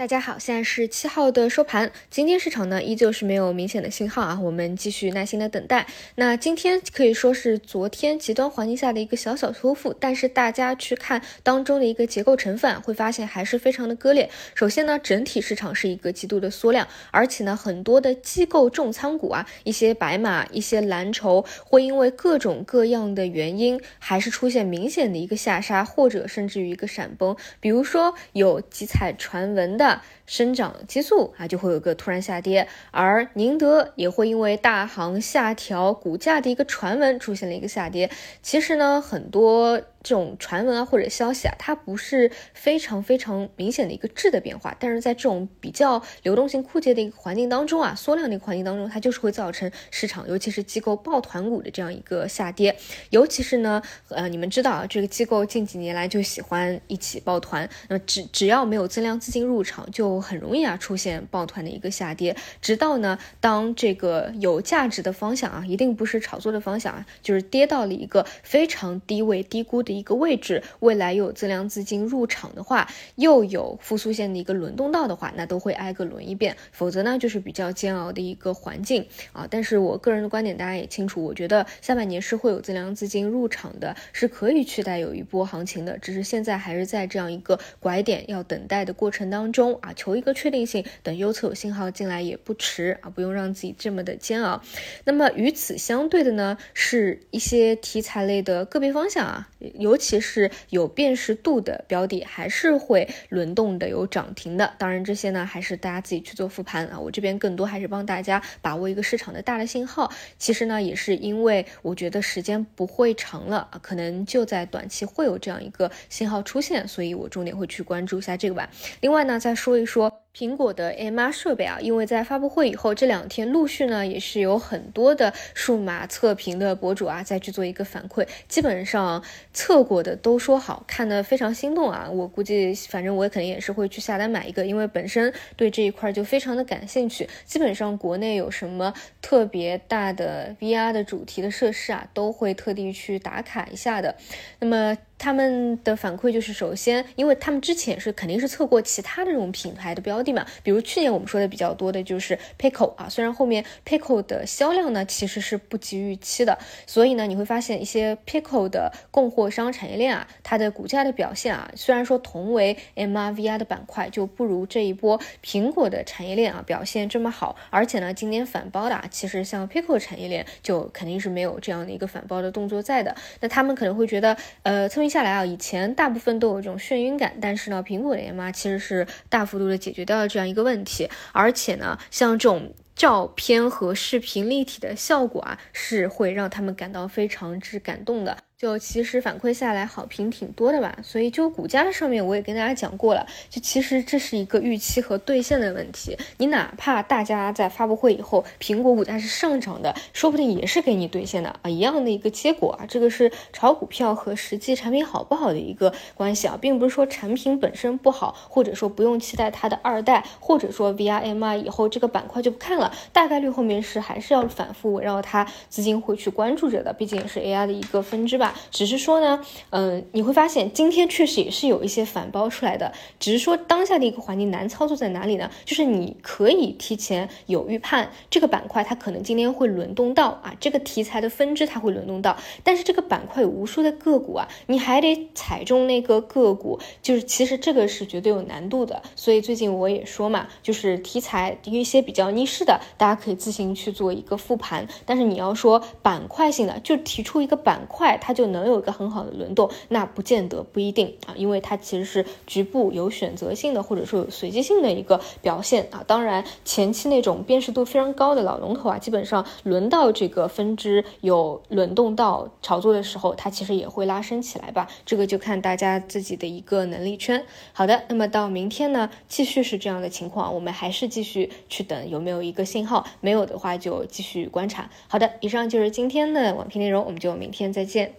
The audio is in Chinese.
大家好，现在是七号的收盘。今天市场呢依旧是没有明显的信号啊，我们继续耐心的等待。那今天可以说是昨天极端环境下的一个小小修复，但是大家去看当中的一个结构成分，会发现还是非常的割裂。首先呢，整体市场是一个极度的缩量，而且呢，很多的机构重仓股啊，一些白马、一些蓝筹，会因为各种各样的原因，还是出现明显的一个下杀，或者甚至于一个闪崩。比如说有集采传闻的。生长激素啊，就会有个突然下跌，而宁德也会因为大行下调股价的一个传闻出现了一个下跌。其实呢，很多。这种传闻啊或者消息啊，它不是非常非常明显的一个质的变化，但是在这种比较流动性枯竭的一个环境当中啊，缩量的一个环境当中，它就是会造成市场，尤其是机构抱团股的这样一个下跌。尤其是呢，呃，你们知道啊，这个机构近几年来就喜欢一起抱团，那么只只要没有增量资金入场，就很容易啊出现抱团的一个下跌。直到呢，当这个有价值的方向啊，一定不是炒作的方向啊，就是跌到了一个非常低位低估的。一个位置，未来又有增量资金入场的话，又有复苏线的一个轮动到的话，那都会挨个轮一遍，否则呢就是比较煎熬的一个环境啊。但是我个人的观点大家也清楚，我觉得下半年是会有增量资金入场的，是可以取代有一波行情的，只是现在还是在这样一个拐点要等待的过程当中啊，求一个确定性，等右侧有信号进来也不迟啊，不用让自己这么的煎熬。那么与此相对的呢，是一些题材类的个别方向啊。尤其是有辨识度的标的，还是会轮动的，有涨停的。当然，这些呢，还是大家自己去做复盘啊。我这边更多还是帮大家把握一个市场的大的信号。其实呢，也是因为我觉得时间不会长了啊，可能就在短期会有这样一个信号出现，所以我重点会去关注一下这个吧。另外呢，再说一说。苹果的 MR 设备啊，因为在发布会以后这两天陆续呢，也是有很多的数码测评的博主啊，再去做一个反馈，基本上测过的都说好看的非常心动啊。我估计，反正我肯定也是会去下单买一个，因为本身对这一块就非常的感兴趣。基本上国内有什么特别大的 VR 的主题的设施啊，都会特地去打卡一下的。那么。他们的反馈就是，首先，因为他们之前是肯定是测过其他的这种品牌的标的嘛，比如去年我们说的比较多的就是 Pico 啊，虽然后面 Pico 的销量呢其实是不及预期的，所以呢你会发现一些 Pico 的供货商产业链啊，它的股价的表现啊，虽然说同为 MRVR 的板块就不如这一波苹果的产业链啊表现这么好，而且呢今年反包的啊，其实像 Pico 产业链就肯定是没有这样的一个反包的动作在的，那他们可能会觉得，呃，特别。接下来啊，以前大部分都有这种眩晕感，但是呢，苹果的 M R 其实是大幅度的解决掉了这样一个问题，而且呢，像这种照片和视频立体的效果啊，是会让他们感到非常之感动的。就其实反馈下来好评挺多的吧，所以就股价上面我也跟大家讲过了，就其实这是一个预期和兑现的问题。你哪怕大家在发布会以后，苹果股价是上涨的，说不定也是给你兑现的啊，一样的一个结果啊。这个是炒股票和实际产品好不好的一个关系啊，并不是说产品本身不好，或者说不用期待它的二代，或者说 V R M I 以后这个板块就不看了，大概率后面是还是要反复围绕它资金会去关注着的，毕竟也是 A I 的一个分支吧。只是说呢，嗯，你会发现今天确实也是有一些反包出来的，只是说当下的一个环境难操作在哪里呢？就是你可以提前有预判，这个板块它可能今天会轮动到啊，这个题材的分支它会轮动到，但是这个板块有无数的个股啊，你还得踩中那个个股，就是其实这个是绝对有难度的。所以最近我也说嘛，就是题材一些比较逆势的，大家可以自行去做一个复盘，但是你要说板块性的，就提出一个板块，它就就能有。一个很好的轮动，那不见得不一定啊，因为它其实是局部有选择性的，或者说有随机性的一个表现啊。当然，前期那种辨识度非常高的老龙头啊，基本上轮到这个分支有轮动到炒作的时候，它其实也会拉升起来吧。这个就看大家自己的一个能力圈。好的，那么到明天呢，继续是这样的情况，我们还是继续去等有没有一个信号，没有的话就继续观察。好的，以上就是今天的网评内容，我们就明天再见。